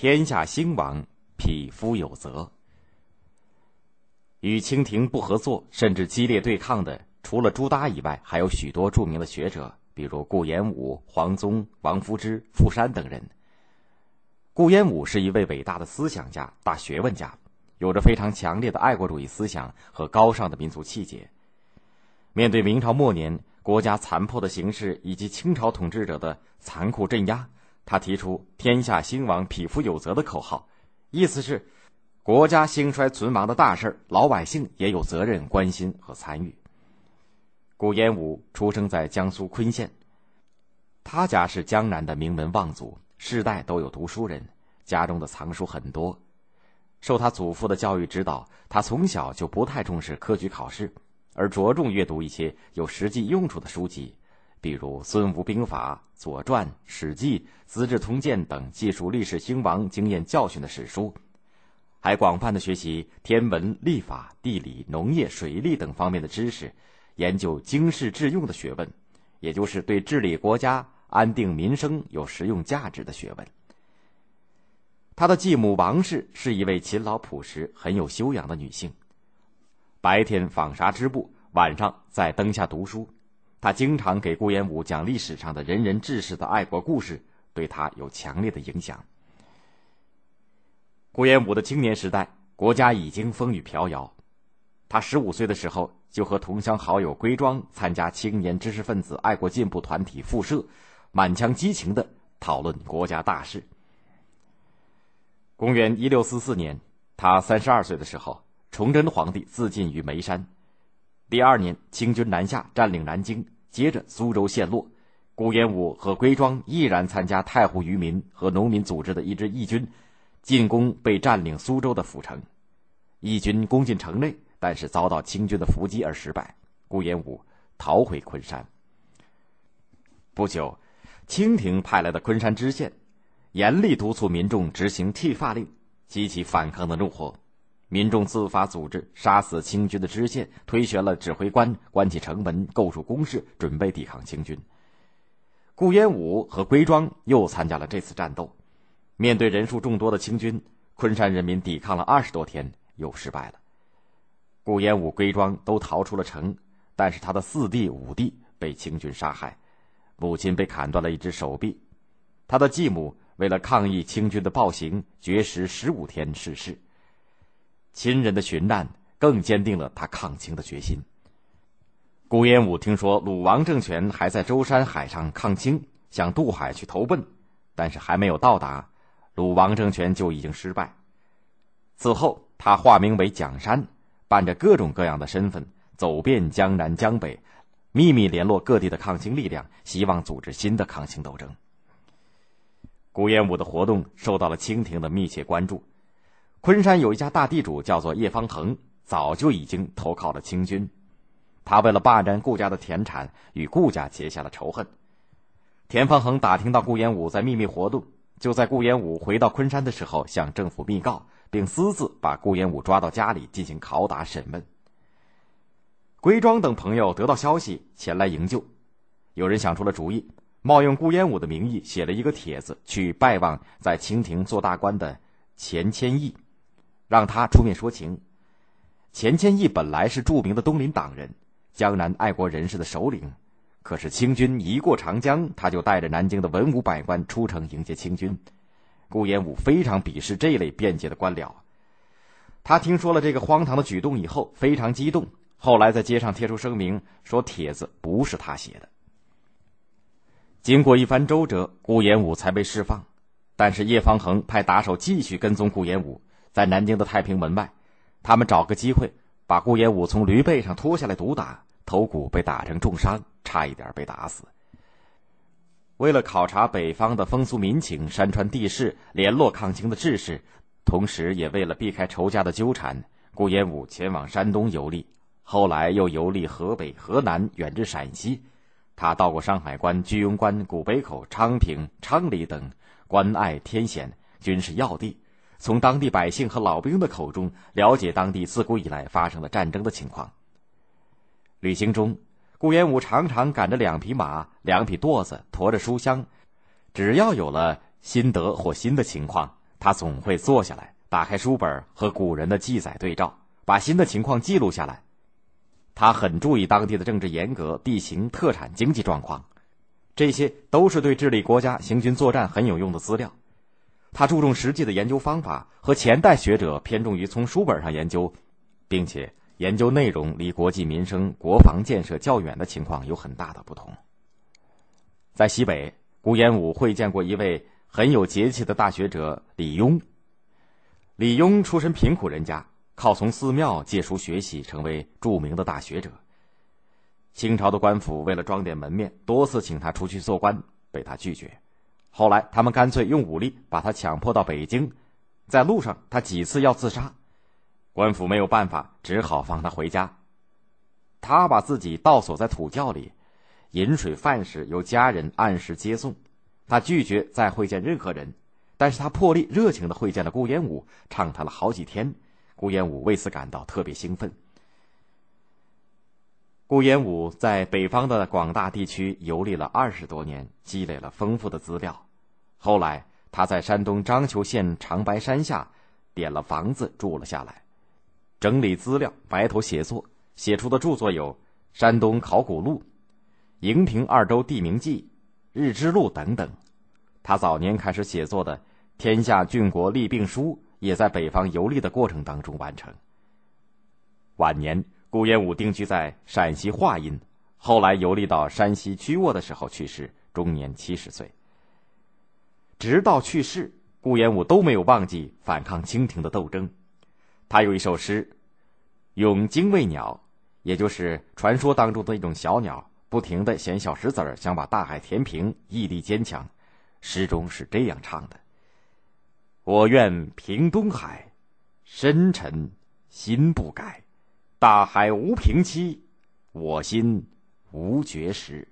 天下兴亡，匹夫有责。与清廷不合作，甚至激烈对抗的，除了朱耷以外，还有许多著名的学者，比如顾炎武、黄宗、王夫之、傅山等人。顾炎武是一位伟大的思想家、大学问家，有着非常强烈的爱国主义思想和高尚的民族气节。面对明朝末年国家残破的形势以及清朝统治者的残酷镇压，他提出“天下兴亡，匹夫有责”的口号，意思是。国家兴衰存亡的大事老百姓也有责任关心和参与。顾炎武出生在江苏昆县，他家是江南的名门望族，世代都有读书人，家中的藏书很多。受他祖父的教育指导，他从小就不太重视科举考试，而着重阅读一些有实际用处的书籍，比如《孙吴兵法》《左传》《史记》《资治通鉴》等记述历史兴亡经验教训的史书。还广泛的学习天文、历法、地理、农业、水利等方面的知识，研究经世致用的学问，也就是对治理国家、安定民生有实用价值的学问。他的继母王氏是一位勤劳朴实、很有修养的女性，白天纺纱织布，晚上在灯下读书。他经常给顾炎武讲历史上的仁人志士的爱国故事，对他有强烈的影响。顾炎武的青年时代，国家已经风雨飘摇。他十五岁的时候，就和同乡好友归庄参加青年知识分子爱国进步团体复社，满腔激情的讨论国家大事。公元一六四四年，他三十二岁的时候，崇祯皇帝自尽于眉山。第二年，清军南下，占领南京，接着苏州陷落。顾炎武和归庄毅然参加太湖渔民和农民组织的一支义军。进攻被占领苏州的府城，义军攻进城内，但是遭到清军的伏击而失败。顾炎武逃回昆山。不久，清廷派来的昆山知县严厉督促民众执行剃发令，激起反抗的怒火。民众自发组织杀死清军的知县，推选了指挥官，关起城门，构筑工事，准备抵抗清军。顾炎武和归庄又参加了这次战斗。面对人数众多的清军，昆山人民抵抗了二十多天，又失败了。顾炎武、归庄都逃出了城，但是他的四弟、五弟被清军杀害，母亲被砍断了一只手臂，他的继母为了抗议清军的暴行，绝食十五天逝世。亲人的寻难更坚定了他抗清的决心。顾炎武听说鲁王政权还在舟山海上抗清，想渡海去投奔，但是还没有到达。鲁王政权就已经失败。此后，他化名为蒋山，扮着各种各样的身份，走遍江南江北，秘密联络各地的抗清力量，希望组织新的抗清斗争。顾炎武的活动受到了清廷的密切关注。昆山有一家大地主叫做叶方恒，早就已经投靠了清军。他为了霸占顾家的田产，与顾家结下了仇恨。田方恒打听到顾炎武在秘密活动。就在顾炎武回到昆山的时候，向政府密告，并私自把顾炎武抓到家里进行拷打审问。归庄等朋友得到消息前来营救，有人想出了主意，冒用顾炎武的名义写了一个帖子去拜望在清廷做大官的钱谦益，让他出面说情。钱谦益本来是著名的东林党人，江南爱国人士的首领。可是清军一过长江，他就带着南京的文武百官出城迎接清军。顾炎武非常鄙视这类便捷的官僚。他听说了这个荒唐的举动以后，非常激动。后来在街上贴出声明，说帖子不是他写的。经过一番周折，顾炎武才被释放。但是叶方恒派打手继续跟踪顾炎武，在南京的太平门外，他们找个机会把顾炎武从驴背上拖下来毒打。头骨被打成重伤，差一点被打死。为了考察北方的风俗民情、山川地势，联络抗清的志士，同时也为了避开仇家的纠缠，顾炎武前往山东游历，后来又游历河北、河南，远至陕西。他到过山海关、居庸关、古北口、昌平、昌黎等关隘天险军事要地，从当地百姓和老兵的口中了解当地自古以来发生的战争的情况。旅行中，顾炎武常常赶着两匹马、两匹垛子，驮着书箱。只要有了心得或新的情况，他总会坐下来，打开书本和古人的记载对照，把新的情况记录下来。他很注意当地的政治严格、地形、特产、经济状况，这些都是对治理国家、行军作战很有用的资料。他注重实际的研究方法，和前代学者偏重于从书本上研究，并且研究内容离国计民生、国防建设较远的情况有很大的不同。在西北，顾炎武会见过一位很有节气的大学者李邕。李邕出身贫苦人家，靠从寺庙借书学习，成为著名的大学者。清朝的官府为了装点门面，多次请他出去做官，被他拒绝。后来，他们干脆用武力把他强迫到北京，在路上他几次要自杀，官府没有办法，只好放他回家。他把自己倒锁在土窖里，饮水饭食由家人按时接送。他拒绝再会见任何人，但是他破例热情的会见了顾炎武，畅谈了好几天。顾炎武为此感到特别兴奋。顾炎武在北方的广大地区游历了二十多年，积累了丰富的资料。后来，他在山东章丘县长白山下点了房子住了下来，整理资料，白头写作，写出的著作有《山东考古录》《营平二州地名记》《日之录》等等。他早年开始写作的《天下郡国立病书》也在北方游历的过程当中完成。晚年。顾炎武定居在陕西华阴，后来游历到山西曲沃的时候去世，终年七十岁。直到去世，顾炎武都没有忘记反抗清廷的斗争。他有一首诗，《咏精卫鸟》，也就是传说当中的一种小鸟，不停的衔小石子儿，想把大海填平，毅力坚强。诗中是这样唱的：“我愿平东海，深沉心不改。”大海无平期，我心无绝时。